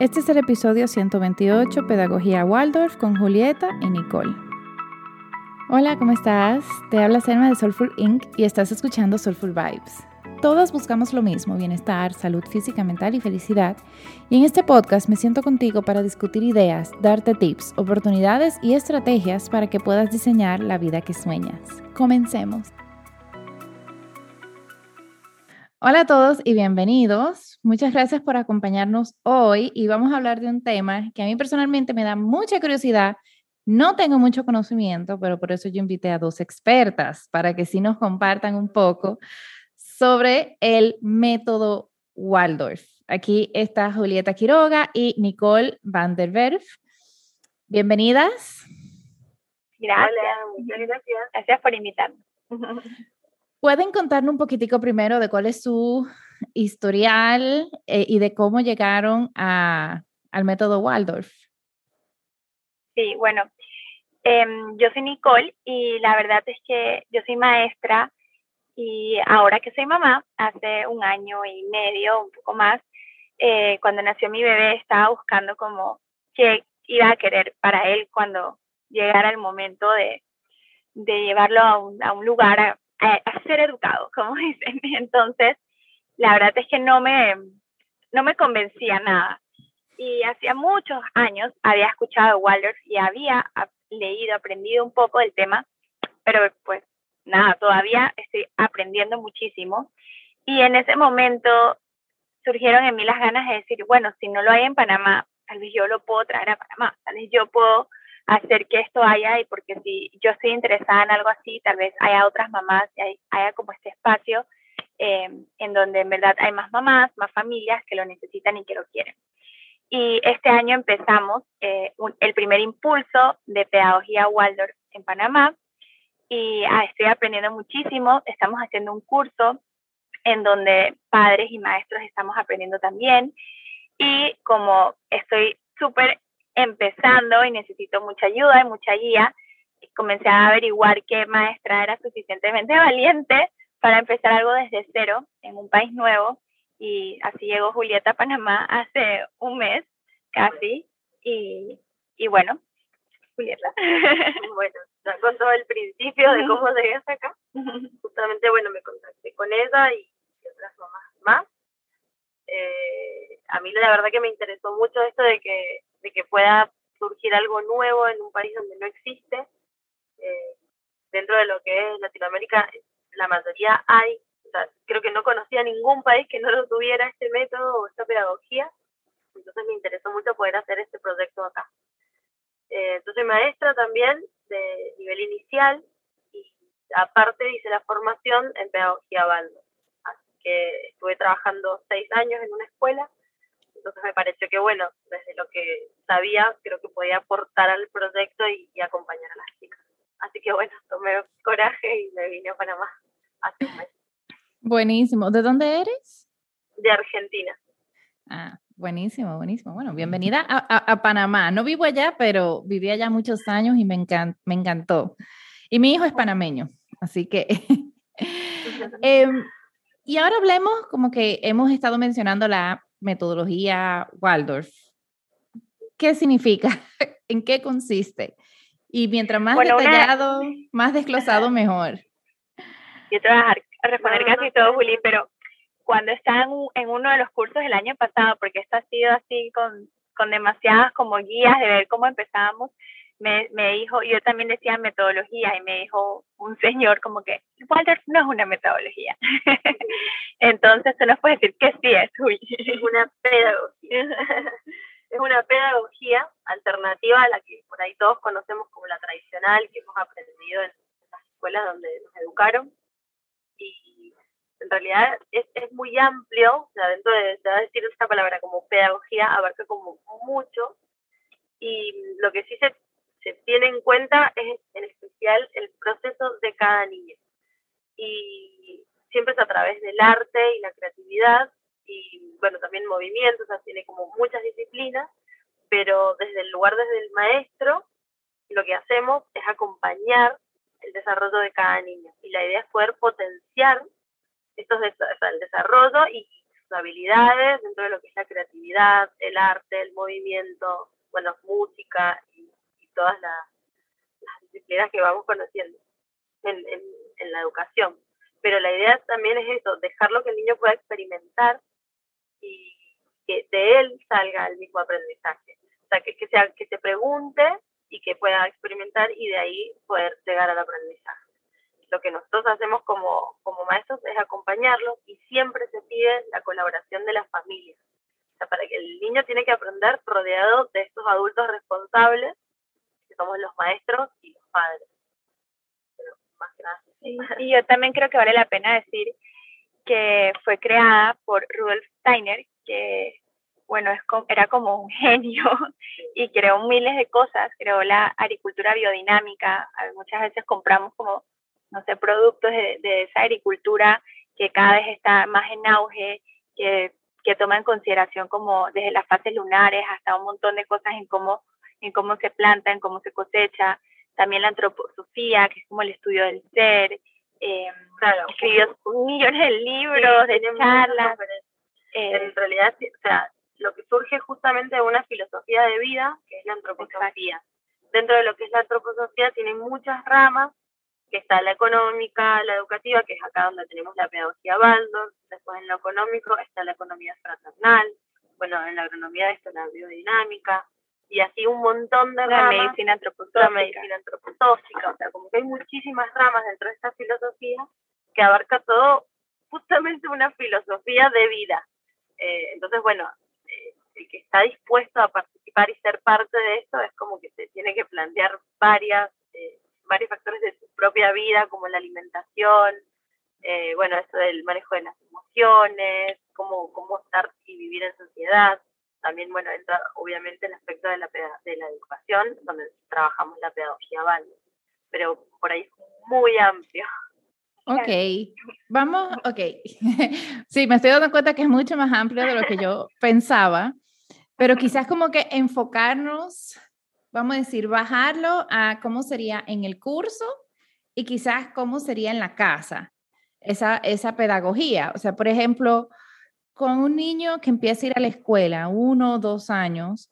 Este es el episodio 128, Pedagogía Waldorf, con Julieta y Nicole. Hola, ¿cómo estás? Te habla Selma de Soulful Inc. y estás escuchando Soulful Vibes. Todas buscamos lo mismo, bienestar, salud física, mental y felicidad. Y en este podcast me siento contigo para discutir ideas, darte tips, oportunidades y estrategias para que puedas diseñar la vida que sueñas. Comencemos. Hola a todos y bienvenidos. Muchas gracias por acompañarnos hoy y vamos a hablar de un tema que a mí personalmente me da mucha curiosidad. No tengo mucho conocimiento, pero por eso yo invité a dos expertas para que sí nos compartan un poco sobre el método Waldorf. Aquí está Julieta Quiroga y Nicole van der Werf. Bienvenidas. Gracias, muchas gracias. Gracias por invitarme. ¿Pueden contarnos un poquitico primero de cuál es su historial eh, y de cómo llegaron a, al método Waldorf? Sí, bueno, em, yo soy Nicole y la verdad es que yo soy maestra y ahora que soy mamá, hace un año y medio, un poco más, eh, cuando nació mi bebé estaba buscando como qué iba a querer para él cuando llegara el momento de, de llevarlo a un, a un lugar a, ser educado, como dicen. Entonces, la verdad es que no me, no me convencía nada. Y hacía muchos años había escuchado Waldorf y había leído, aprendido un poco del tema, pero pues nada, todavía estoy aprendiendo muchísimo. Y en ese momento surgieron en mí las ganas de decir, bueno, si no lo hay en Panamá, tal vez yo lo puedo traer a Panamá, tal vez yo puedo hacer que esto haya y porque si yo estoy interesada en algo así, tal vez haya otras mamás y haya como este espacio em, en donde en verdad hay más mamás, más familias que lo necesitan y que lo quieren. Y este año empezamos eh, el primer impulso de pedagogía Waldorf en Panamá y ah, estoy aprendiendo muchísimo. Estamos haciendo un curso en donde padres y maestros estamos aprendiendo también. Y como estoy súper empezando y necesito mucha ayuda y mucha guía, comencé a averiguar qué maestra era suficientemente valiente para empezar algo desde cero en un país nuevo. Y así llegó Julieta a Panamá hace un mes casi. Y, y bueno, Julieta. bueno, con todo el principio de cómo llegué hasta acá. Justamente, bueno, me contacté con ella y otras mamás más. Eh, a mí la verdad que me interesó mucho esto de que de que pueda surgir algo nuevo en un país donde no existe. Eh, dentro de lo que es Latinoamérica, la mayoría hay, o creo que no conocía ningún país que no lo tuviera este método o esta pedagogía, entonces me interesó mucho poder hacer este proyecto acá. Eh, entonces maestra también de nivel inicial y aparte hice la formación en pedagogía Baldo. Así que estuve trabajando seis años en una escuela entonces me pareció que, bueno, desde lo que sabía, creo que podía aportar al proyecto y, acompañar a las chicas. Así que, bueno, tomé coraje y me vine a Panamá hace un mes. Buenísimo. ¿De dónde eres? De Argentina. Ah, buenísimo, buenísimo. Bueno, bienvenida a, a, Panamá. No vivo allá, pero viví allá muchos años y me, encant, me encantó. Y mi hijo es panameño, así que... eh, y ahora hablemos, como que hemos estado mencionando la metodología Waldorf. ¿Qué significa? ¿En qué consiste? Y mientras más detallado, más desglosado, mejor. Yo te voy a responder casi todo, Juli, pero cuando estaba en, uno de los cursos el año pasado, porque esto ha sido así con, con demasiadas como guías de ver cómo empezábamos, me, me dijo, yo también decía metodología y me dijo un señor como que Walter no es una metodología. Entonces se nos puede decir que sí es, es una pedagogía. es una pedagogía alternativa a la que por ahí todos conocemos como la tradicional que hemos aprendido en las escuelas donde nos educaron. Y en realidad es, es muy amplio, o sea, dentro de, de decir esta palabra como pedagogía, abarca como mucho. Y lo que sí se se tiene en cuenta es en especial el proceso de cada niño. Y siempre es a través del arte y la creatividad y, bueno, también movimientos, o sea, tiene como muchas disciplinas, pero desde el lugar, desde el maestro, lo que hacemos es acompañar el desarrollo de cada niño. Y la idea es poder potenciar estos el desarrollo y sus habilidades dentro de lo que es la creatividad, el arte, el movimiento, bueno, música todas las, disciplinas que vamos conociendo en, en la educación. Pero la idea también es eso, dejarlo que el niño pueda experimentar y que de él salga el mismo aprendizaje. O sea, que, que, sea, que se pregunte y que pueda experimentar y de ahí poder llegar al aprendizaje. Lo que nosotros hacemos como, como maestros es acompañarlos y siempre se pide la colaboración de las familias. O sea, para que el niño tiene que aprender rodeado de estos adultos responsables, somos los maestros y los padres. Pero más que nada. y yo también creo que vale la pena decir que fue creada por Rudolf Steiner, que bueno, es era como un genio y creó miles de cosas, creó la agricultura biodinámica, muchas veces compramos como, no sé, productos de, esa agricultura que cada vez está más en auge, que, que toma en consideración como desde las fases lunares hasta un montón de cosas en cómo, en cómo se planta, en cómo se cosecha, también la antroposofía, que es como el estudio del ser, eh, escribió millones de libros, de charlas. Eh, en realidad, o sea, lo que surge justamente de una filosofía de vida, que es la antroposofía. Dentro de lo que es la antroposofía tiene muchas ramas, que está la económica, la educativa, que es acá donde tenemos la pedagogía Baldor, después en lo económico está la economía fraternal, bueno, en la agronomía está la biodinámica, y así un montón de ramas. La medicina antroposófica. La medicina antroposófica, o sea, como que hay muchísimas ramas dentro de esta filosofía que abarca todo justamente una filosofía de vida. Eh, entonces, bueno, el que está dispuesto a participar y ser parte de esto es como que se tiene que plantear varias, eh, varios factores de su propia vida, como la alimentación, eh, bueno, esto del manejo de las emociones, cómo, cómo estar y vivir en sociedad. También, bueno, entra obviamente el aspecto de la, de la educación, donde trabajamos la pedagogía válida. Pero por ahí es muy amplio. Ok, vamos, ok. sí, me estoy dando cuenta que es mucho más amplio de lo que yo pensaba, pero quizás como que enfocarnos, vamos a decir, bajarlo a cómo sería en el curso y quizás cómo sería en la casa, esa, esa pedagogía. O sea, por ejemplo, con un niño que empieza a ir a la escuela, uno o dos años,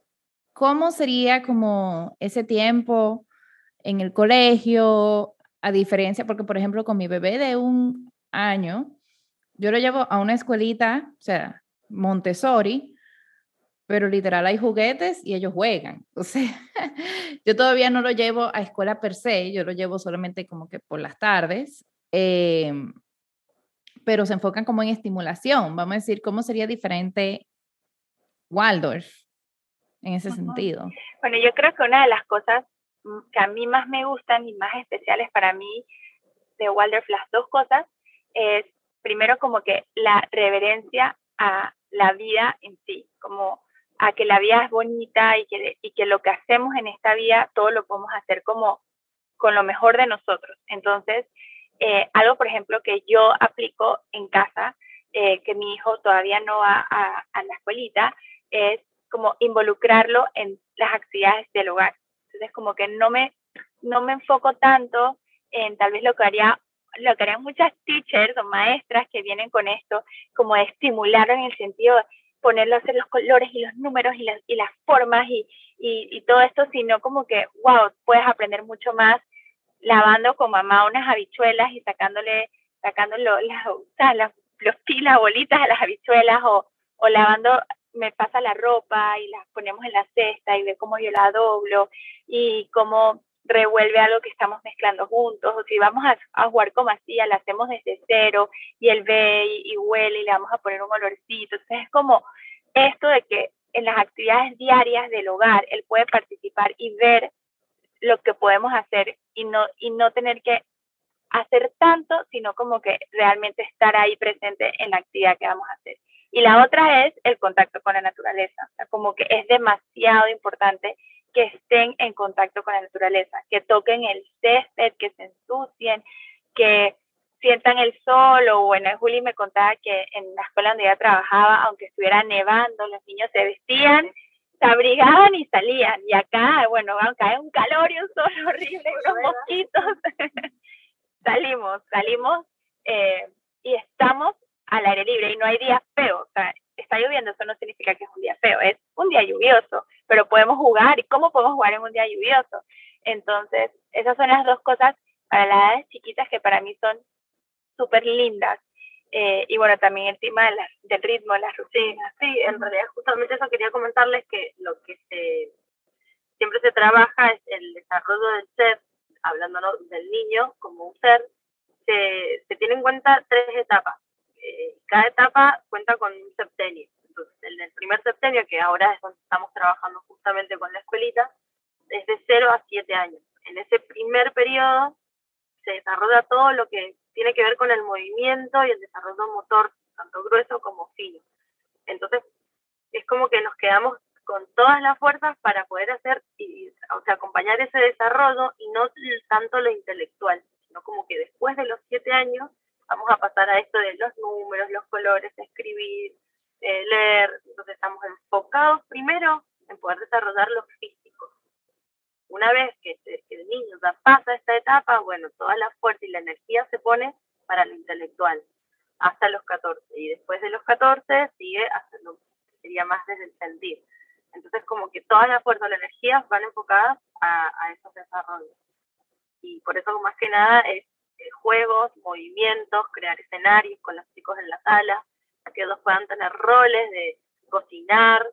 ¿cómo sería como ese tiempo en el colegio, a diferencia, porque por ejemplo con mi bebé de un año, yo lo llevo a una escuelita, o sea, Montessori, pero literal hay juguetes y ellos juegan. O sea, yo todavía no lo llevo a escuela per se, yo lo llevo solamente como que por las tardes, em, pero se enfocan como en estimulación. Vamos a decir, ¿cómo sería diferente Waldorf en ese sentido? Bueno, yo creo que una de las cosas que a mí más me gustan y más especiales para mí de Waldorf, las dos cosas, es primero como que la reverencia a la vida en sí, como a que la vida es bonita y que, y que lo que hacemos en esta vida, todo lo podemos hacer como con lo mejor de nosotros. Entonces, eh, algo, por ejemplo, que yo aplico en casa, eh, que mi hijo todavía no va a, a la escuelita, es como involucrarlo en las actividades del hogar. Entonces, como que no me, no me enfoco tanto en tal vez lo que haría lo que harían muchas teachers o maestras que vienen con esto, como de estimular en el sentido de ponerlo a hacer los colores y los números y las, y las formas y, y, todo esto, sino como que, wow, puedes aprender mucho más lavando con mamá unas habichuelas y sacándole, sacándole las, las, los pilas, bolitas a las habichuelas o, o lavando me pasa la ropa y la ponemos en la cesta y ve cómo yo la doblo y cómo revuelve algo que estamos mezclando juntos, o si vamos a, jugar con masilla, la hacemos desde cero y él ve y, huele y le vamos a poner un olorcito. Entonces es como esto de que en las actividades diarias del hogar él puede participar y ver lo que podemos hacer y no, y no tener que hacer tanto, sino como que realmente estar ahí presente en la actividad que vamos a hacer. Y la otra es el contacto con la naturaleza, como que es demasiado importante que estén en contacto con la naturaleza, que toquen el césped, que se ensucien, que sientan el sol, o bueno, Juli me contaba que en la escuela donde ella trabajaba, aunque estuviera nevando, los niños se vestían, se abrigaban y salían, y acá, bueno, cae un calor y un sol horrible, unos mosquitos, salimos, salimos eh, y estamos al aire libre y no hay días feos. O sea, está lloviendo, eso no significa que es un día feo, es un día lluvioso, pero podemos jugar. ¿Y cómo podemos jugar en un día lluvioso? Entonces, esas son las dos cosas para las edades chiquitas que para mí son súper lindas. Eh, y bueno, también el tema del ritmo, las rutinas. Sí, en realidad justamente eso quería comentarles que lo que se siempre se trabaja es el desarrollo del ser, hablando del niño como un ser, se, se tiene en cuenta tres etapas. Eh, cada etapa cuenta con un septenio. Entonces, en el primer septenio, que ahora es donde estamos trabajando justamente con la escuelita, es de 0 a 7 años. En ese primer periodo se desarrolla todo lo que tiene que ver con el movimiento y el desarrollo motor, tanto grueso como fino. Entonces, es como que nos quedamos con todas las fuerzas para poder hacer, y, o sea, acompañar ese desarrollo y no tanto lo intelectual, sino como que después de los siete años vamos a pasar a esto de los números, los colores, escribir, eh, leer, entonces estamos enfocados primero en poder desarrollar lo físico. Una vez que, el niño ya pasa esta etapa, bueno, toda la fuerza y la energía se pone para lo intelectual, hasta los 14. Y después de los 14 sigue hasta lo que sería más desde el sentir. Entonces, como que toda la fuerza la energía van enfocadas a, a esos desarrollos. Y por eso, más que nada, es eh, juegos, movimientos, crear escenarios con los chicos en la sala, para que ellos puedan tener roles de cocinar,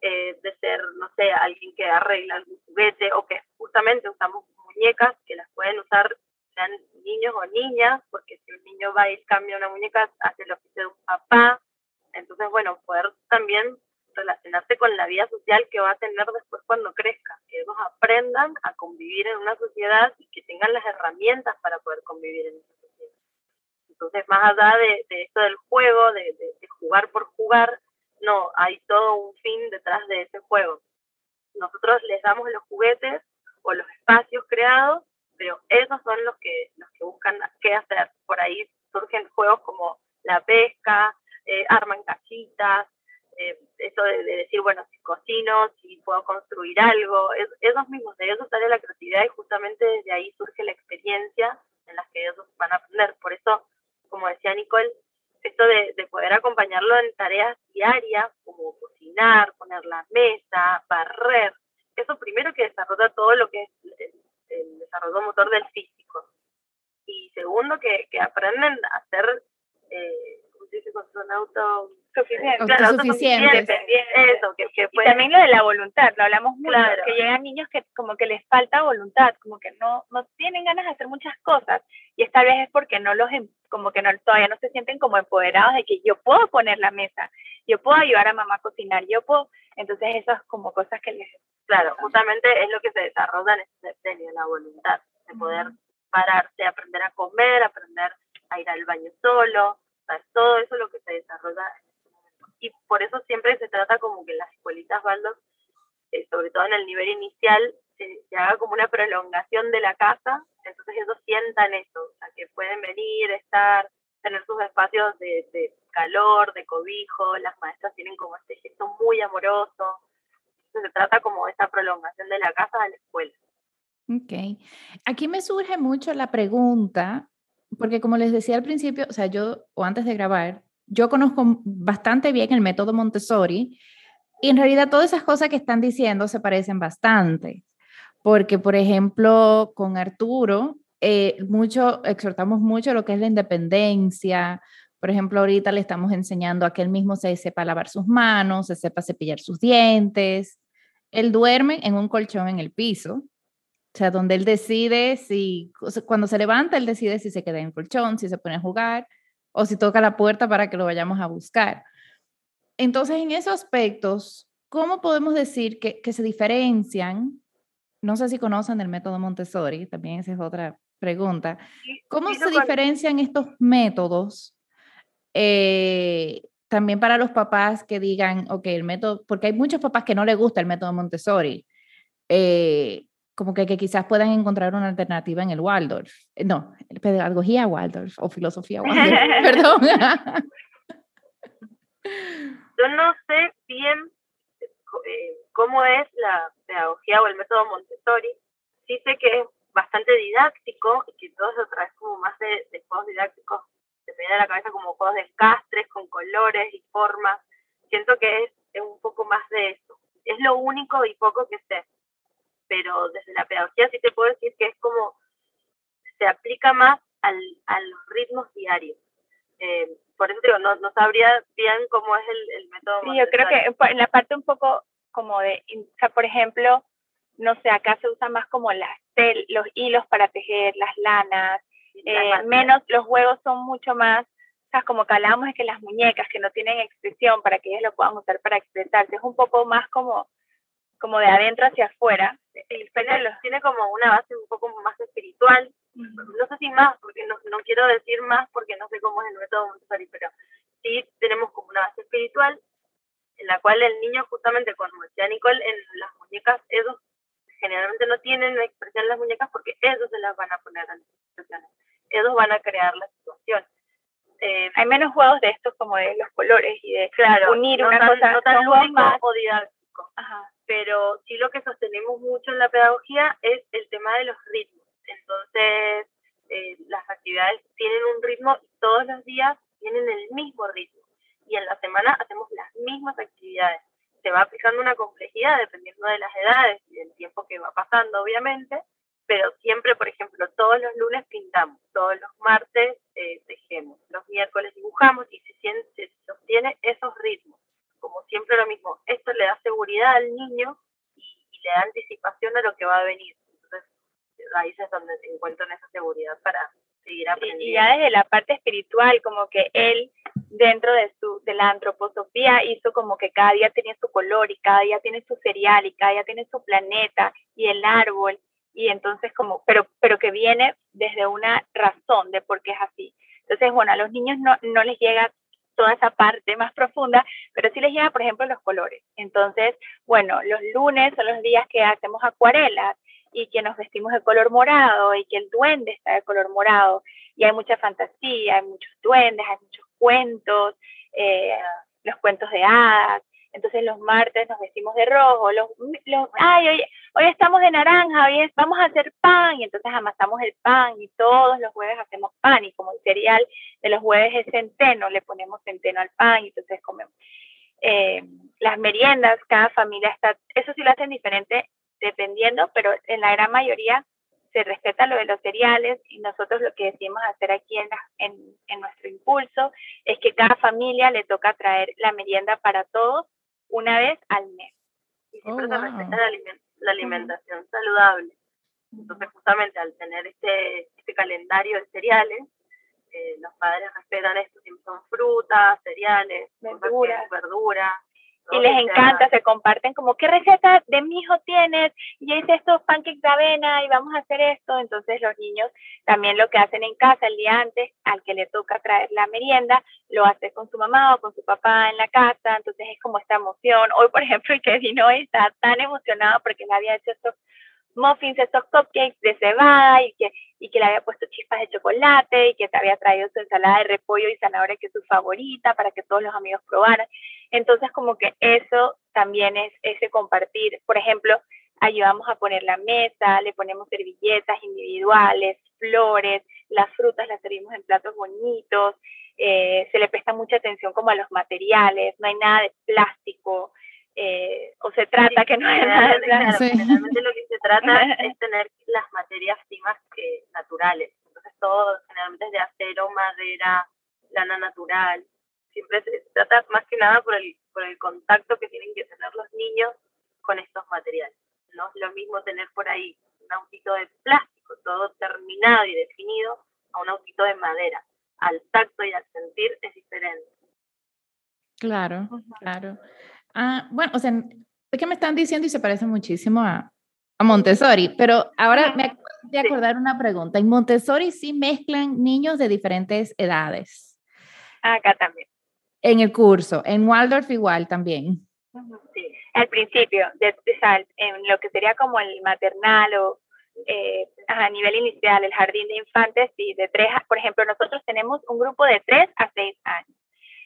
eh, de ser, no sé, alguien que arregla algún juguete o que justamente usamos muñecas que las pueden usar sean niños o niñas, porque si un niño va y cambia una muñeca, hace lo que de un papá. Entonces, bueno, poder también relacionarse con la vida social que va a tener después cuando crezca, que ellos aprendan a convivir en una sociedad y que tengan las herramientas para poder convivir en esa sociedad. Entonces, más allá de, esto del juego, de, jugar por jugar, no, hay todo un detrás de ese juego. Nosotros les damos los juguetes o los espacios creados, pero esos son los que, los que buscan qué hacer. Por ahí surgen juegos como la pesca, eh, arman cachitas, eh, eso de, decir, bueno, si cocino, si puedo construir algo, es, esos mismos, de ellos sale la creatividad y justamente desde ahí surge la experiencia en las que ellos van a aprender. Por eso, como decía Nicole, esto de, poder acompañarlo en tareas diarias, como cocinar, poner la mesa, barrer, eso primero que desarrolla todo lo que es el, desarrollo motor del físico. Y segundo, a hacer, eh, ¿cómo se dice? Con auto Autosuficientes. Eso, que, que y también lo de la voluntad, lo hablamos mucho, que llegan niños que como que les falta voluntad, como que no, no tienen ganas de hacer muchas cosas y esta vez es porque no los, em, como que no, todavía no se sienten como empoderados de que yo puedo poner la mesa, yo puedo ayudar a mamá a cocinar, yo puedo, entonces eso es como cosas que les... Claro, justamente es lo que se desarrolla en este septenio, la voluntad, de poder pararse, aprender a comer, aprender a ir al baño solo, todo eso es lo que se desarrolla y por eso siempre se trata como que las escuelitas Baldos, eh, sobre todo en el nivel inicial, se haga como una prolongación de la casa, entonces ellos sientan eso, o sea, que pueden venir, estar, tener sus espacios de, de calor, de cobijo, las maestras tienen como este gesto muy amoroso, entonces se trata como de esa prolongación de la casa a la escuela. Ok. Aquí me surge mucho la pregunta, porque como les decía al principio, o sea, yo, o antes de grabar, yo conozco bastante bien el método Montessori y en realidad todas esas cosas que están diciendo se parecen bastante, porque por ejemplo con Arturo, eh, mucho, exhortamos mucho lo que es la independencia. Por ejemplo, ahorita le estamos enseñando a que él mismo se sepa lavar sus manos, se sepa cepillar sus dientes. Él duerme en un colchón en el piso, o sea, donde él decide si, cuando se levanta, él decide si se queda en el colchón, si se pone a jugar o si toca la puerta para que lo vayamos a buscar. Entonces, en esos aspectos, ¿cómo podemos decir que, se diferencian? No sé si conocen el método Montessori, también esa es otra pregunta. ¿Cómo se diferencian estos métodos? Eh, también para los papás que digan, ok, el método, porque hay muchos papás que no les gusta el método Montessori. Eh, como que, que, quizás puedan encontrar una alternativa en el Waldorf. Eh, no, pedagogía Waldorf o filosofía Waldorf, perdón. Yo no sé bien eh, cómo es la pedagogía o el método Montessori. Sí sé que es bastante didáctico y que todo se trae como más de, juegos didácticos, de me viene a la cabeza como juegos de castres con colores y formas. Siento que es, es un poco más de eso. Es lo único y poco que sé. Pero desde la pedagogía sí te puedo decir que es como se aplica más al, a los ritmos diarios. Eh, por eso digo, no, no sabría bien cómo es el, el método. Sí, yo creo que en la parte un poco como de, o sea, por ejemplo, no sé, acá se usa más como las tel, los hilos para tejer, las lanas, eh, menos, los juegos son mucho más, o sea, como que hablábamos de que las muñecas que no tienen expresión para que ellas lo puedan usar para expresarse, es un poco más como, como de adentro hacia afuera. El tiene, tiene como una base un poco más espiritual, no sé si más, porque no, no quiero decir más porque no sé cómo es el método Montessori, pero sí tenemos como una base espiritual en la cual el niño justamente, como decía Nicole, en las muñecas, ellos generalmente no tienen expresión en las muñecas porque ellos se las van a poner en las expresiones, ellos van a crear la situación. Eh, hay menos juegos de estos como de los colores y de claro, unir no una tan, cosa no tan más, o didáctico. Pero sí lo que sostenemos mucho en la pedagogía es el tema de los ritmos. Entonces, eh, las actividades tienen un ritmo y todos los días tienen el mismo ritmo. Y en la semana hacemos las mismas actividades. Se va aplicando una complejidad dependiendo de las edades y del tiempo que va pasando, obviamente, pero siempre, por ejemplo, todos los lunes pintamos, todos los martes eh, tejemos, los miércoles dibujamos y se, se sostiene esos ritmos. Como siempre lo mismo, esto le da seguridad al niño y, y, le da anticipación a lo que va a venir. Entonces, ahí es donde encuentran esa seguridad para seguir aprendiendo. Y ya desde la parte espiritual, como que él dentro de su de la antroposofía hizo como que cada día tenía su color y cada día tiene su cereal y cada día tiene su planeta y el árbol y entonces como, pero, pero que viene desde una razón de por qué es así. Entonces, bueno, a los niños no, no les llega toda esa parte más profunda, pero sí les llega, por ejemplo, los colores. Entonces, bueno, los lunes son los días que hacemos acuarelas y que nos vestimos de color morado y que el duende está de color morado y hay mucha fantasía, hay muchos duendes, hay muchos cuentos, eh, los cuentos de hadas, entonces los martes nos vestimos de rojo, los, ay, hoy, hoy estamos de naranja, hoy vamos a hacer pan, y entonces amasamos el pan, y todos los jueves hacemos pan, y como el cereal de los jueves es centeno, le ponemos centeno al pan, y entonces comemos. Eh, las meriendas, cada familia está, eso sí lo hacen diferente dependiendo, pero en la gran mayoría se respeta lo de los cereales y nosotros lo que decimos hacer aquí en, en, en, nuestro impulso es que cada familia le toca traer la merienda para todos una vez al mes. Y siempre oh, se respeta la, aliment la alimentación saludable. Entonces, justamente al tener este, este calendario de cereales, eh, los padres respetan esto, siempre son frutas, cereales, verduras, verduras y les encanta, se comparten como, ¿qué receta de mi hijo tienes? Y hice estos pancakes de avena y vamos a hacer esto. Entonces los niños también lo que hacen en casa el día antes, al que le toca traer la merienda, lo hace con su mamá o con su papá en la casa. Entonces es como esta emoción. Hoy, por ejemplo, el que vino hoy está tan emocionado porque le había hecho estos muffins, estos cupcakes de cebada y que, y que le había puesto chispas de chocolate y que te había traído su ensalada de repollo y zanahoria que es su favorita para que todos los amigos probaran. Entonces como que eso también es ese compartir. Por ejemplo, ayudamos a poner la mesa, le ponemos servilletas individuales, flores, las frutas las servimos en platos bonitos, eh, se le presta mucha atención como a los materiales, no hay nada de plástico, eh, o se trata que no es nada. Generalmente lo que se trata es tener las materias primas que, naturales. Entonces todo generalmente es de acero, madera, lana natural. Siempre se, trata más que nada por el, por el contacto que tienen que tener los niños con estos materiales. No es lo mismo tener por ahí un autito de plástico, todo terminado y definido, a un autito de madera. Al tacto y al sentir es diferente. Claro, claro. Ah, bueno, o sea, es que me están diciendo y se parece muchísimo a, a Montessori, pero ahora me acabo de acordar una pregunta. En Montessori sí mezclan niños de diferentes edades. Acá también. En el curso, en Waldorf igual también. Sí, al principio, de, en lo que sería como el maternal o eh, a nivel inicial, el jardín de infantes, sí, de tres, por ejemplo, nosotros tenemos un grupo de tres a seis años.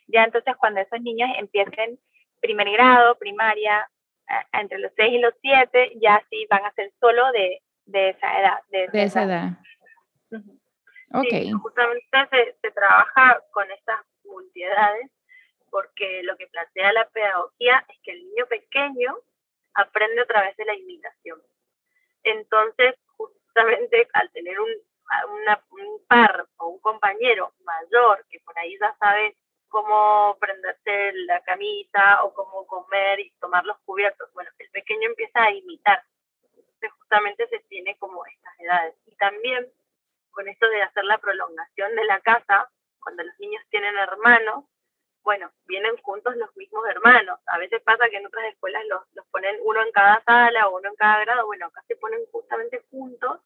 Ya entonces cuando esos niños empiecen primer grado, primaria, entre los 6 y los 7, ya sí van a ser solo de, de esa edad. De, esa edad. Okay. justamente se, se trabaja con estas multiedades porque lo que plantea la pedagogía es que el niño pequeño aprende a través de la imitación. Entonces, justamente al tener un, par o un compañero mayor que por ahí ya sabe cómo prenderse la camisa o cómo comer y tomar los cubiertos, bueno, el pequeño empieza a imitar. Entonces, justamente se tiene como estas edades. Y también con esto de hacer la prolongación de la casa, cuando los niños tienen hermanos, bueno, vienen juntos los mismos hermanos. A veces pasa que en otras escuelas los, los ponen uno en cada sala o uno en cada grado. Bueno, acá se ponen justamente juntos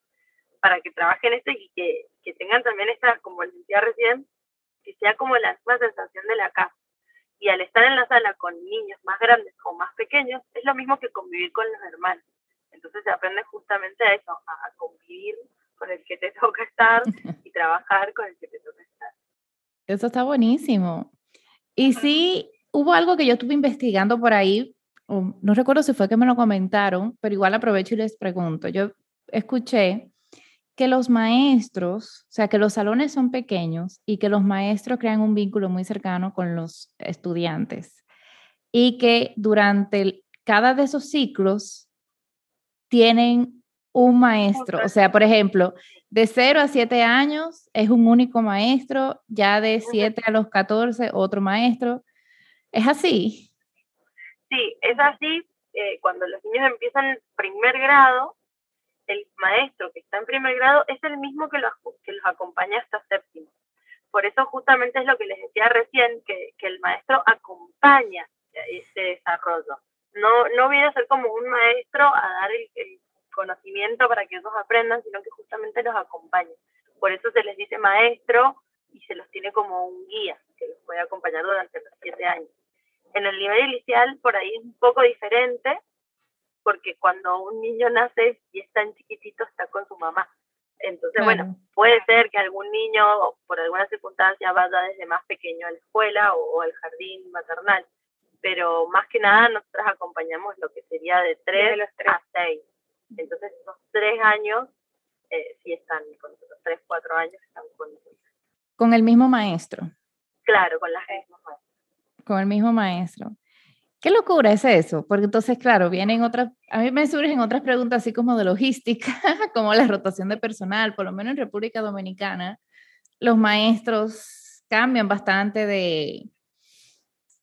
para que trabajen esto y que, que tengan también esta, como les decía recién, que sea como la misma sensación de la casa. Y al estar en la sala con niños más grandes o más pequeños, es lo mismo que convivir con los hermanos. Entonces se aprende justamente a eso, a, convivir con el que te toca estar y trabajar con el que te toca estar. Eso está buenísimo. Y sí, hubo algo que yo estuve investigando por ahí, no recuerdo si fue que me lo comentaron, pero igual aprovecho y les pregunto. Yo escuché que los maestros, o sea, que los salones son pequeños y que los maestros crean un vínculo muy cercano con los estudiantes y que durante cada de esos ciclos tienen un maestro, o sea, por ejemplo, de 0 a 7 años es un único maestro, ya de 7 a los 14 otro maestro. ¿Es así? Sí, es así. Eh, cuando los niños empiezan primer grado, el maestro que está en primer grado es el mismo que los, que los acompaña hasta séptimo. Por eso justamente es lo que les decía recién, que, que el maestro acompaña ese desarrollo. No, no viene a ser como un maestro a dar el, el conocimiento para que ellos aprendan, sino que justamente los acompaña. Por eso se les dice maestro y se los tiene como un guía que los puede acompañar durante los siete años. En el nivel inicial, por ahí es un poco diferente, porque cuando un niño nace y es tan chiquitito, está con su mamá. Entonces, bueno, puede ser que algún niño, por alguna circunstancia, vaya desde más pequeño a la escuela o, al jardín maternal, pero más que nada nosotros acompañamos lo que sería de tres a seis. Entonces, esos tres años eh, sí están con nosotros, tres, cuatro años están con nosotros. ¿Con el mismo maestro? Claro, con las mismas maestras. Con el mismo maestro. ¿Qué locura es eso? Porque entonces, claro, vienen otras, a mí me surgen otras preguntas así como de logística, como la rotación de personal, por lo menos en República Dominicana, los maestros cambian bastante de,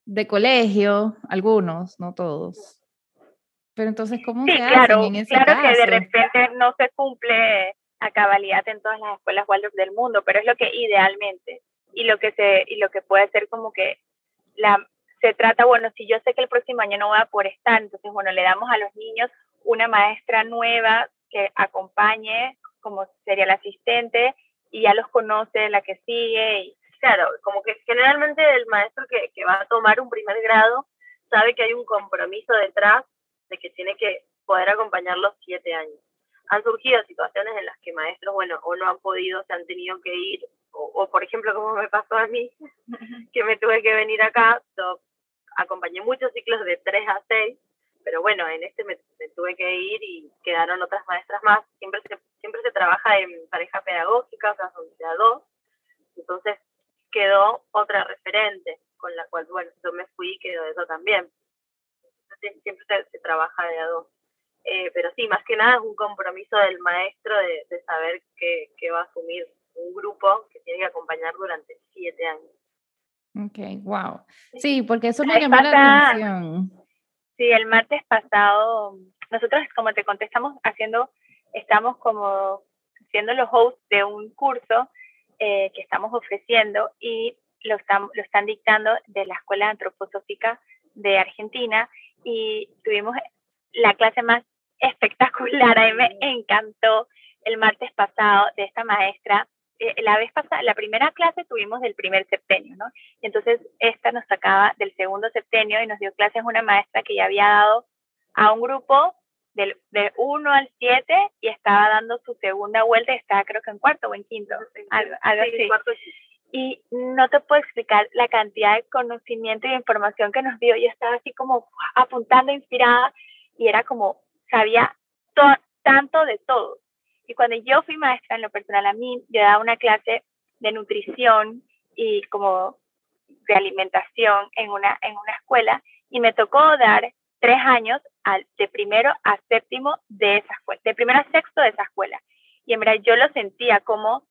de colegio, algunos, no todos. Pero entonces, ¿cómo sí, se claro, en ese claro que de repente no se cumple a cabalidad en todas las escuelas Waldorf del mundo, pero es lo que idealmente y lo que se y lo que puede ser como que la se trata, bueno, si yo sé que el próximo año no voy a poder estar, entonces bueno, le damos a los niños una maestra nueva que acompañe, como sería la asistente, y ya los conoce la que sigue. Y, claro, como que generalmente el maestro que, que va a tomar un primer grado sabe que hay un compromiso detrás de que tiene que poder acompañar los siete años. Han surgido situaciones en las que maestros, bueno, o no han podido, se han tenido que ir, o, por ejemplo, como me pasó a mí, que me tuve que venir acá, so, acompañé muchos ciclos de tres a seis, pero bueno, en este me, tuve que ir y quedaron otras maestras más. Siempre se, siempre se trabaja en pareja pedagógica, o sea, son de a dos. Entonces quedó otra referente con la cual, bueno, yo me fui y quedó eso también siempre se, trabaja de a dos. Eh, pero sí, más que nada es un compromiso del maestro de, saber que, que, va a asumir un grupo que tiene que acompañar durante siete años. Ok, wow. Sí, porque eso me llama la atención. Sí, el martes pasado, nosotros, como te contestamos, haciendo, estamos como siendo los hosts de un curso eh, que estamos ofreciendo y lo están, lo están dictando de la Escuela Antroposófica de Argentina y tuvimos la clase más espectacular, a mí me encantó el martes pasado de esta maestra. Eh, la vez pasada, la primera clase tuvimos del primer septenio, ¿no? Y entonces esta nos sacaba del segundo septenio y nos dio clases una maestra que ya había dado a un grupo del, de 1 al 7 y estaba dando su segunda vuelta y estaba creo que en cuarto o en quinto, algo, así y no te puedo explicar la cantidad de conocimiento y de información que nos dio. Yo estaba así como apuntando, inspirada, y era como, sabía tanto de todo. Y cuando yo fui maestra en lo personal, a mí yo daba una clase de nutrición y como de alimentación en una, en una escuela y me tocó dar tres años de primero a séptimo de esa escuela, de primero a sexto de esa escuela. Y en verdad yo lo sentía como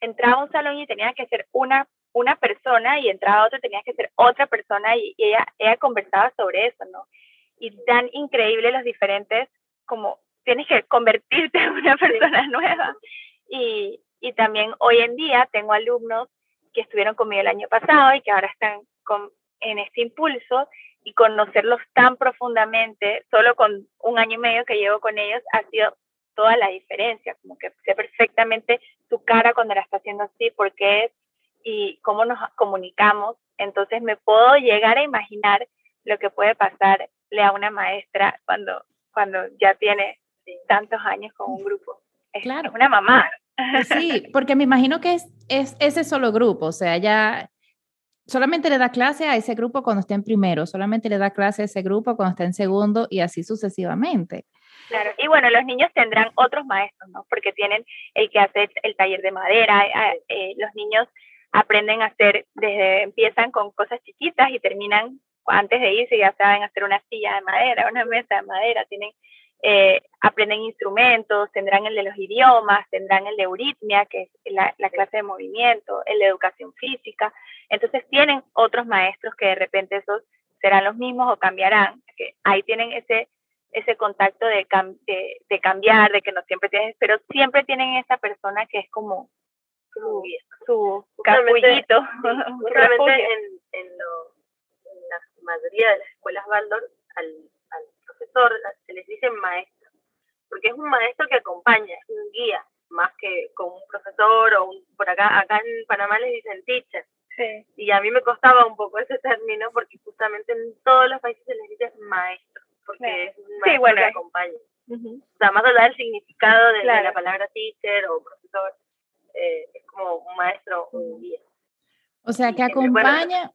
entraba a un salón y tenía que ser una, una persona y entraba a otro tenía que ser otra persona y, ella, ella conversaba sobre eso, ¿no? Y tan increíble los diferentes, como tienes que convertirte en una persona nueva. Y, y también hoy en día tengo alumnos que estuvieron conmigo el año pasado y que ahora están con, en este impulso y conocerlos tan profundamente, solo con un año y medio que llevo con ellos, ha sido toda la diferencia, como que sé perfectamente su cara cuando la está haciendo así, por qué es y cómo nos comunicamos. Entonces me puedo llegar a imaginar lo que puede pasarle a una maestra cuando, cuando ya tiene tantos años con un grupo. Es claro. una mamá. Sí, porque me imagino que es, es ese solo grupo, o sea, ya solamente le da clase a ese grupo cuando está en primero, solamente le da clase a ese grupo cuando está en segundo y así sucesivamente. Claro, y bueno, los niños tendrán otros maestros, ¿no? Porque tienen el que hace el taller de madera, eh, los niños aprenden a hacer, desde empiezan con cosas chiquitas y terminan antes de irse ya saben hacer una silla de madera, una mesa de madera, tienen eh, aprenden instrumentos, tendrán el de los idiomas, tendrán el de euritmia, que es la, clase de movimiento, el de educación física. Entonces tienen otros maestros que de repente esos serán los mismos o cambiarán. Que ahí tienen ese, ese contacto de, de, cambiar, de que no siempre tienes, pero siempre tienen esa persona que es como su, su capullito. en, en, en la mayoría de las escuelas Baldor, al profesor, se les dice maestro, porque es un maestro que acompaña, es un guía, más que con un profesor o un, por acá, acá en Panamá les dicen teacher. Y a mí me costaba un poco ese término porque justamente en todos los países se les dice maestro, porque es un maestro que acompaña. O sea, más allá del significado de, la palabra teacher o profesor, eh, es como un maestro, un guía. O sea, que acompaña,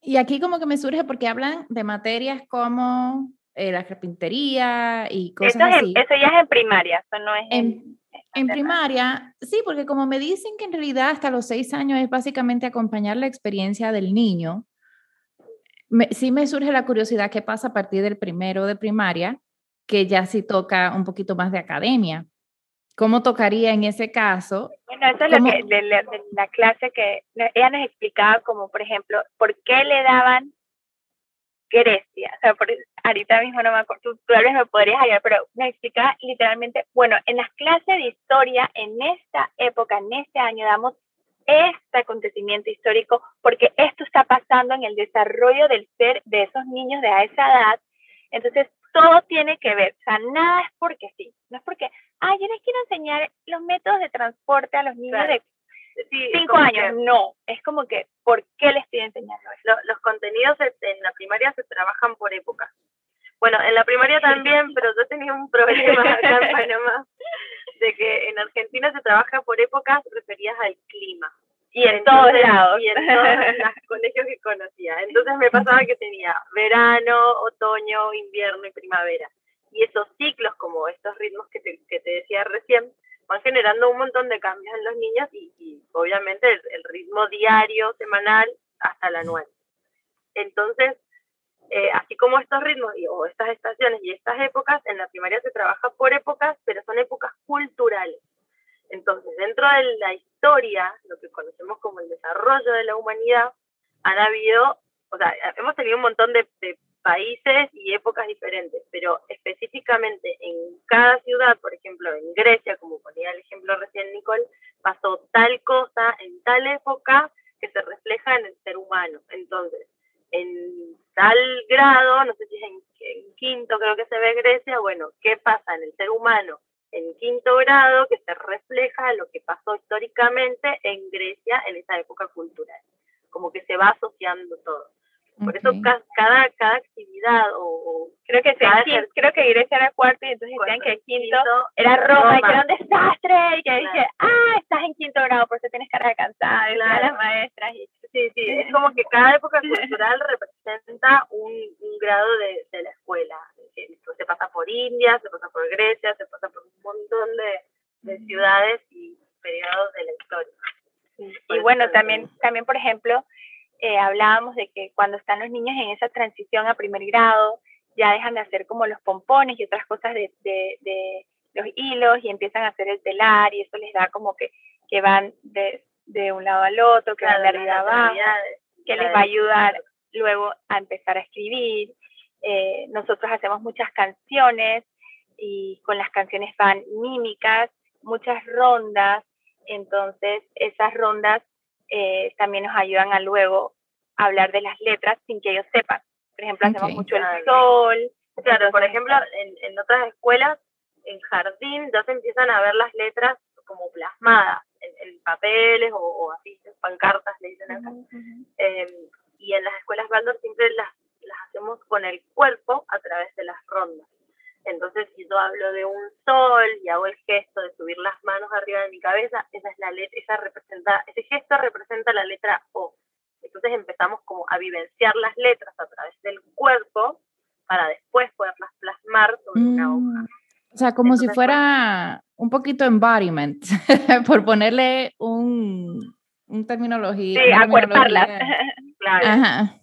y aquí como que me surge porque hablan de materias como eh, la carpintería y cosas eso así. eso ya es en primaria, eso no es en, en, primaria. Sí, porque como me dicen que en realidad hasta los seis años es básicamente acompañar la experiencia del niño, sí me surge la curiosidad qué pasa a partir del primero de primaria, que ya sí toca un poquito más de academia. ¿Cómo tocaría en ese caso? Bueno, eso es lo que de, la clase que ella nos explicaba, como por ejemplo, por qué le daban Grecia. O sea, por, ahorita mismo no me acuerdo, tú, tal vez me podrías ayudar, pero me explica literalmente, bueno, en las clases de historia, en esta época, en este año, damos este acontecimiento histórico porque esto está pasando en el desarrollo del ser de esos niños de a esa edad. Entonces, todo tiene que ver, o sea, nada es porque sí, no es porque, ah, yo les quiero enseñar los métodos de transporte a los niños de cinco años. no, es como que, ¿por qué le estoy enseñando eso? Los, contenidos en la primaria se trabajan por época. Bueno, en la primaria también, pero yo tenía un problema acá en Panamá, de que en Argentina se trabaja por épocas referidas al clima. Y en todos lados. Y en todos los colegios que conocía. Entonces me pasaba que tenía verano, otoño, invierno y primavera. Y esos ciclos, como estos ritmos que te, que te decía recién, van generando un montón de cambios en los niños y, obviamente el, ritmo diario, semanal, hasta el anual. Entonces, eh, así como estos ritmos o estas estaciones y estas épocas, en la primaria se trabaja por épocas, pero son épocas culturales. Entonces, dentro de la historia, lo que conocemos como el desarrollo de la humanidad, han habido, o sea, hemos tenido un montón de países y épocas diferentes, pero específicamente en cada ciudad, por ejemplo en Grecia, como ponía el ejemplo recién Nicole, pasó tal cosa en tal época que se refleja en el ser humano. Entonces, en tal grado, no sé si es en, quinto creo que se ve Grecia, bueno, ¿qué pasa en el ser humano? En quinto grado que se refleja lo que pasó históricamente en Grecia en esa época cultural, como que se va asociando todo. Por eso cada, cada actividad o, creo que creo que Grecia era cuarto y entonces decían que el quinto, era Roma, y que era un desastre y que dije, ah, estás en quinto grado, por eso tienes cara de cansada, y las maestras. Y, sí, sí, es como que cada época cultural representa un, un grado de, de, la escuela. Se pasa por India, se pasa por Grecia, se pasa por un montón de, de ciudades y periodos de la historia. Y bueno, también, también por ejemplo, eh, hablábamos de que cuando están los niños en esa transición a primer grado, ya dejan de hacer como los pompones y otras cosas de, de, de los hilos y empiezan a hacer el telar y eso les da como que, que van de, de un lado al otro, que van de arriba abajo, que les va a ayudar luego a empezar a escribir. Eh, nosotros hacemos muchas canciones y con las canciones van mímicas, muchas rondas, entonces esas rondas eh, también nos ayudan a luego hablar de las letras sin que ellos sepan. Por ejemplo, hacemos mucho el sol. Claro, por ejemplo, en, en otras escuelas, en jardín, ya se empiezan a ver las letras como plasmadas en, papeles o, o, así, pancartas, le dicen acá. Em, y en las escuelas Baldor siempre las, las hacemos con el cuerpo a través de las rondas. Entonces, si yo hablo de un sol y hago el gesto de subir las manos arriba de mi cabeza, esa es la letra, esa representa, ese gesto representa la letra O. Entonces empezamos como a vivenciar las letras a través del cuerpo para después poderlas plasmar sobre una mm. hoja. O sea, como si fuera un poquito embodiment, por ponerle un, un terminología. Sí, acuerparlas. claro.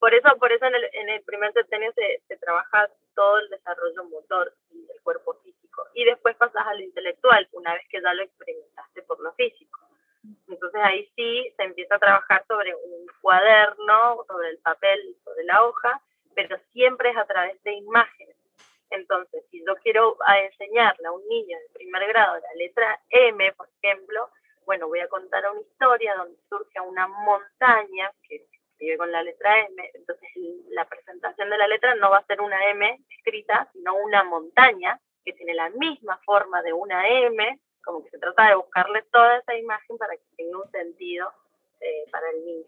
Por eso, por eso en el, en el primer septenio se, se trabaja todo el desarrollo motor y del cuerpo físico. Y después pasas a lo intelectual, una vez que ya lo experimentaste por lo físico. Entonces ahí sí se empieza a trabajar sobre un cuaderno, sobre el papel, sobre la hoja, pero siempre es a través de imágenes. Entonces, si yo quiero enseñarle a un niño de primer grado la letra M, por ejemplo, bueno, voy a contar una historia donde surge una montaña que escribe con la letra M, entonces la presentación de la letra no va a ser una M escrita, sino una montaña que tiene la misma forma de una M, como que se trata de buscarle toda esa imagen para que tenga un sentido eh, para el niño.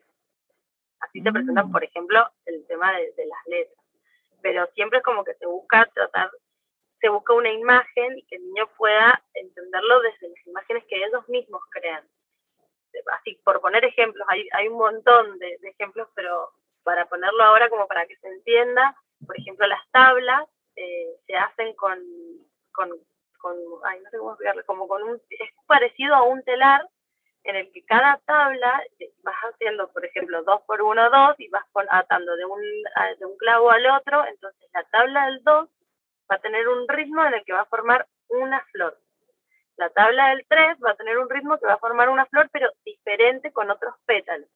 Así se presentan, mm. por ejemplo, el tema de, de, las letras. Pero siempre es como que se busca tratar, se busca una imagen y que el niño pueda entenderlo desde las imágenes que ellos mismos crean poner ejemplos, hay, un montón de, ejemplos, pero para ponerlo ahora como para que se entienda, por ejemplo, las tablas eh, se hacen con, con, con, ay, no sé cómo explicarlo, como con un, es parecido a un telar en el que cada tabla eh, vas haciendo, por ejemplo, dos por uno, dos, y vas atando de un, de un clavo al otro, entonces la tabla del dos va a tener un ritmo en el que va a formar una flor. La tabla del 3 va a tener un ritmo que va a formar una flor, pero diferente con otros pétalos.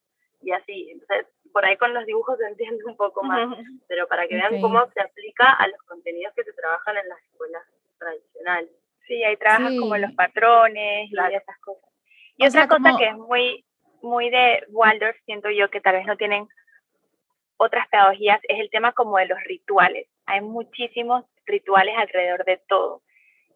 Y así, entonces, por ahí con los dibujos se entiende un poco más, pero para que vean cómo se aplica a los contenidos que se trabajan en las escuelas tradicionales. Sí, ahí trabajan como los patrones y esas cosas. Y otra cosa que es muy, muy de Waldorf, siento yo, que tal vez no tienen otras pedagogías, es el tema como de los rituales. Hay muchísimos rituales alrededor de todo.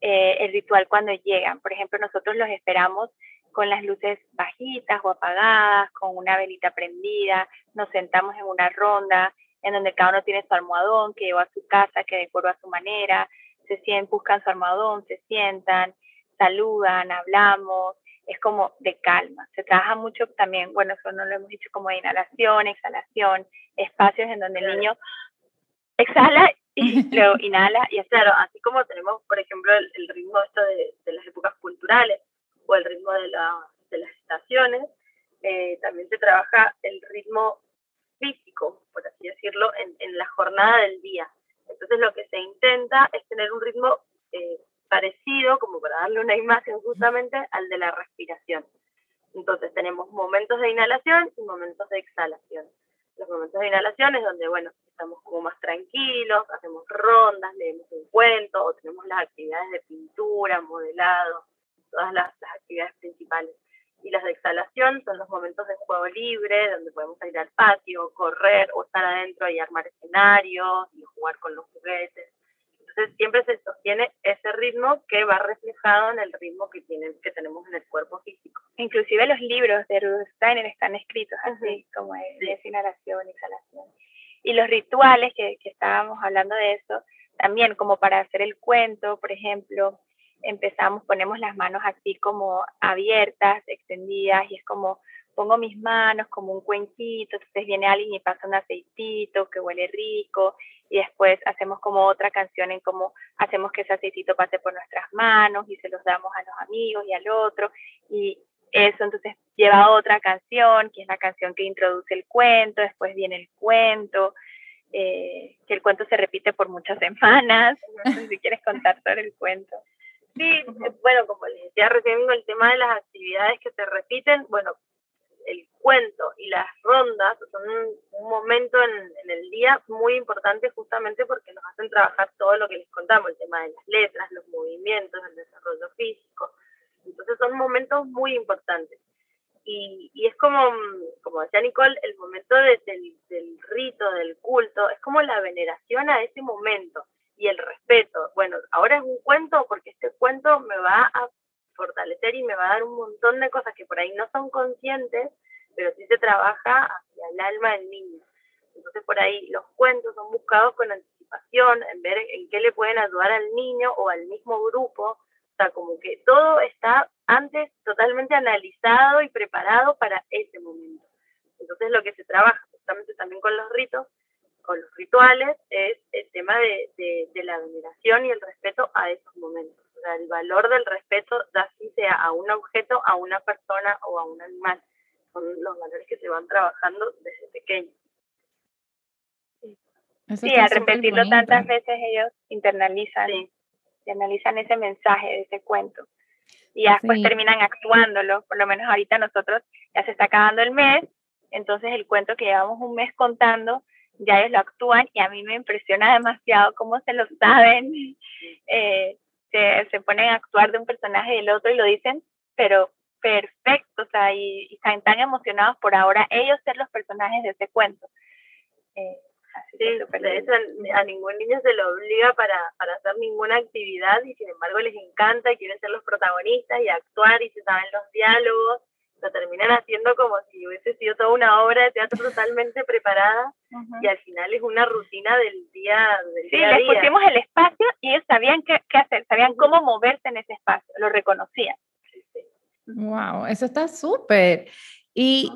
Eh, el ritual cuando llegan. Por ejemplo, nosotros los esperamos con las luces bajitas o apagadas, con una velita prendida, nos sentamos en una ronda en donde cada uno tiene su almohadón que lleva a su casa, que decoró a su manera, se sienten, buscan su almohadón, se sientan, saludan, hablamos, es como de calma. Se trabaja mucho también, bueno, eso no lo hemos dicho como de inhalación, exhalación, espacios en donde el niño exhala y luego inhala. Y es claro, así como tenemos, por ejemplo, el, ritmo esto de, de, las épocas culturales o el ritmo de, la, de las estaciones, eh, también se trabaja el ritmo físico, por así decirlo, en, en, la jornada del día. Entonces lo que se intenta es tener un ritmo eh, parecido, como para darle una imagen justamente, al de la respiración. Entonces tenemos momentos de inhalación y momentos de exhalación. Los momentos de inhalación es donde, bueno, estamos como más tranquilos, hacemos rondas, leemos un cuento o tenemos las actividades de pintura, modelado, todas las, actividades principales. Y las de exhalación son los momentos de juego libre, donde podemos ir al patio, correr o estar adentro y armar escenarios y jugar con los juguetes. Entonces siempre se sostiene ese ritmo que va reflejado en el ritmo que, tienen, que tenemos en el cuerpo físico. Inclusive los libros de Rudolf Steiner están escritos así, como de, de inhalación, exhalación. Y los rituales, que, estábamos hablando de eso, también como para hacer el cuento, por ejemplo, empezamos, ponemos las manos así como abiertas, extendidas, y es como pongo mis manos como un cuenquito, entonces viene alguien y pasa un aceitito que huele rico y después hacemos como otra canción en cómo hacemos que ese aceitito pase por nuestras manos y se los damos a los amigos y al otro y eso entonces lleva otra canción, que es la canción que introduce el cuento, después viene el cuento, eh, que el cuento se repite por muchas semanas, no sé si quieres contar sobre el cuento. Sí, bueno, como les decía recién el tema de las actividades que se repiten, bueno, el cuento y las rondas son un, momento en, el día muy importante justamente porque nos hacen trabajar todo lo que les contamos, el tema de las letras, los movimientos, el desarrollo físico. Entonces son momentos muy importantes. Y, y es como, como decía Nicole, el momento del, del rito, del culto, es como la veneración a ese momento y el respeto. Bueno, ahora es un cuento porque este cuento me va a fortalecer y me va a dar un montón de cosas que por ahí no son conscientes, pero sí se trabaja hacia el alma del niño. Entonces por ahí los cuentos son buscados con anticipación, en ver en qué le pueden ayudar al niño o al mismo grupo. O sea, como que todo está antes totalmente analizado y preparado para ese momento. Entonces lo que se trabaja justamente también con los ritos, con los rituales, es el tema de, de la veneración y el respeto a esos momentos el valor del respeto, ya sea a un objeto, a una persona o a un animal. Son los valores que se van trabajando desde pequeño. sí, al repetirlo tantas veces ellos internalizan, internalizan ese mensaje de ese cuento. Y después terminan actuándolo, por lo menos ahorita nosotros ya se está acabando el mes, entonces el cuento que llevamos un mes contando, ya ellos lo actúan y a mí me impresiona demasiado cómo se lo saben. Eh, se, se ponen a actuar de un personaje y del otro y lo dicen, pero perfecto, o sea, y, están tan emocionados por ahora ellos ser los personajes de ese cuento. Eh, sí, de hecho a ningún niño se lo obliga para, para hacer ninguna actividad y sin embargo les encanta y quieren ser los protagonistas y actuar y se saben los diálogos. Lo terminan haciendo como si hubiese sido toda una obra de teatro totalmente preparada y al final es una rutina del día del sí, les pusimos el espacio y ellos sabían qué, qué, hacer, sabían cómo moverse en ese espacio, lo reconocían. Wow, eso está súper. Y,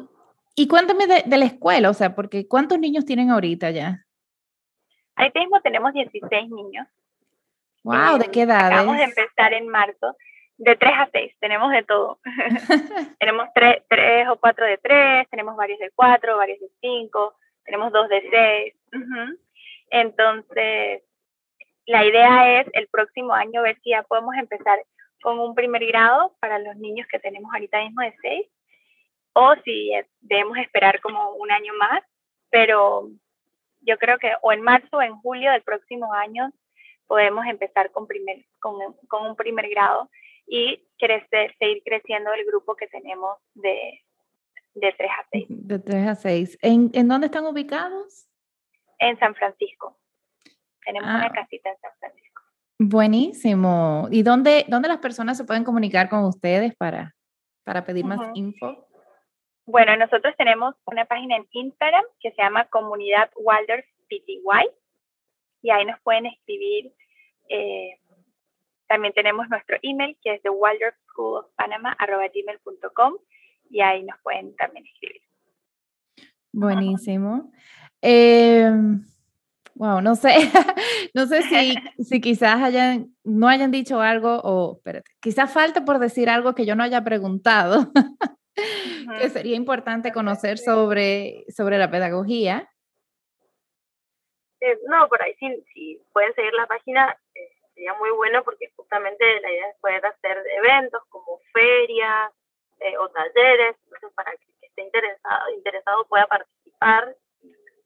y cuéntame de, de, la escuela, o sea, porque ¿cuántos niños tienen ahorita ya? Ahí mismo tenemos 16 niños. Wow, ¿de qué edad? Acabamos de empezar en marzo de 3 a 6, tenemos de todo. tenemos 3, tres o 4 de 3, tenemos varios de 4, varios de 5, tenemos 2 de 6. Entonces, la idea es el próximo año ver si ya podemos empezar con un primer grado para los niños que tenemos ahorita mismo de 6, o si debemos esperar como un año más, pero yo creo que o en marzo o en julio del próximo año podemos empezar con, primer, con, con un primer grado y crecer, seguir creciendo el grupo que tenemos de, de 3 a 6. De 3 a 6. ¿En, ¿En dónde están ubicados? En San Francisco. Tenemos una ah. casita en San Francisco. Buenísimo. ¿Y dónde, dónde las personas se pueden comunicar con ustedes para, para pedir más info? Bueno, nosotros tenemos una página en Instagram que se llama Comunidad Walders PTY y ahí nos pueden escribir eh, también tenemos nuestro email que es de gmail.com y ahí nos pueden también escribir. Buenísimo. Eh, wow, no sé, no sé si, si quizás hayan, no hayan dicho algo o, espérate, quizás falta por decir algo que yo no haya preguntado, que sería importante conocer sobre, sobre la pedagogía. Eh, no, por ahí sí, si pueden seguir la página, eh, sería muy bueno porque justamente la idea es poder hacer eventos como ferias eh, o talleres, entonces para que, esté interesado, interesado pueda participar.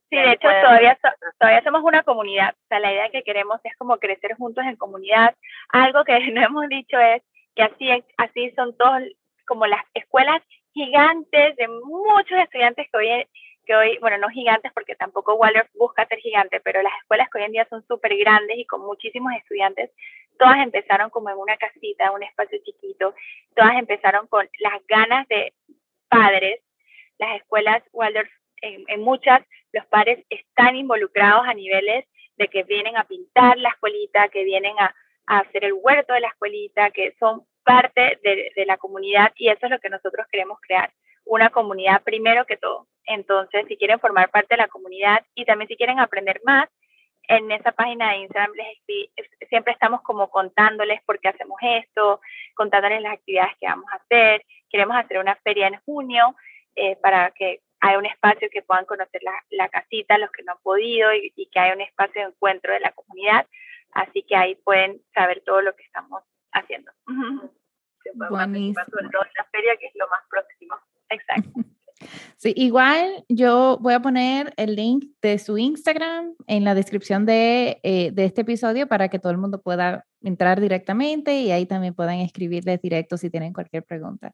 Sí, de hecho todavía, todavía somos una comunidad, o sea, la idea que queremos es como crecer juntos en comunidad. Algo que no hemos dicho es que así, así son todos como las escuelas gigantes de muchos estudiantes que hoy que hoy, bueno, no gigantes porque tampoco Waldorf busca ser gigante, pero las escuelas que hoy en día son súper grandes y con muchísimos estudiantes, todas empezaron como en una casita, un espacio chiquito, todas empezaron con las ganas de padres. Las escuelas Waldorf, en, muchas, los padres están involucrados a niveles de que vienen a pintar la escuelita, que vienen a, hacer el huerto de la escuelita, que son parte de, la comunidad y eso es lo que nosotros queremos crear una comunidad primero que todo. Entonces, si quieren formar parte de la comunidad y también si quieren aprender más, en esa página de Instagram siempre estamos como contándoles por qué hacemos esto, contándoles las actividades que vamos a hacer. Queremos hacer una feria en junio eh, para que haya un espacio que puedan conocer la, casita, los que no han podido, y, que haya un espacio de encuentro de la comunidad. Así que ahí pueden saber todo lo que estamos haciendo. Buenísimo. Sobre todo en la feria, que es lo más próximo. Exacto. Sí, igual yo voy a poner el link de su Instagram en la descripción de, eh, de, este episodio para que todo el mundo pueda entrar directamente y ahí también puedan escribirles directo si tienen cualquier pregunta.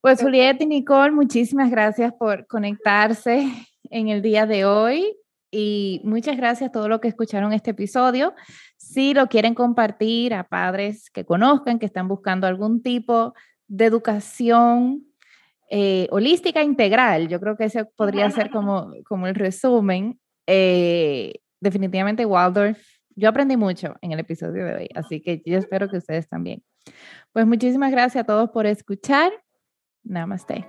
Pues Julieta y Nicole, muchísimas gracias por conectarse en el día de hoy y muchas gracias a todos los que escucharon este episodio. Si lo quieren compartir a padres que conozcan, que están buscando algún tipo de educación eh, holística integral, yo creo que ese podría ser como, como el resumen. Eh, definitivamente Waldorf, yo aprendí mucho en el episodio de hoy, así que yo espero que ustedes también. Pues muchísimas gracias a todos por escuchar. Namaste.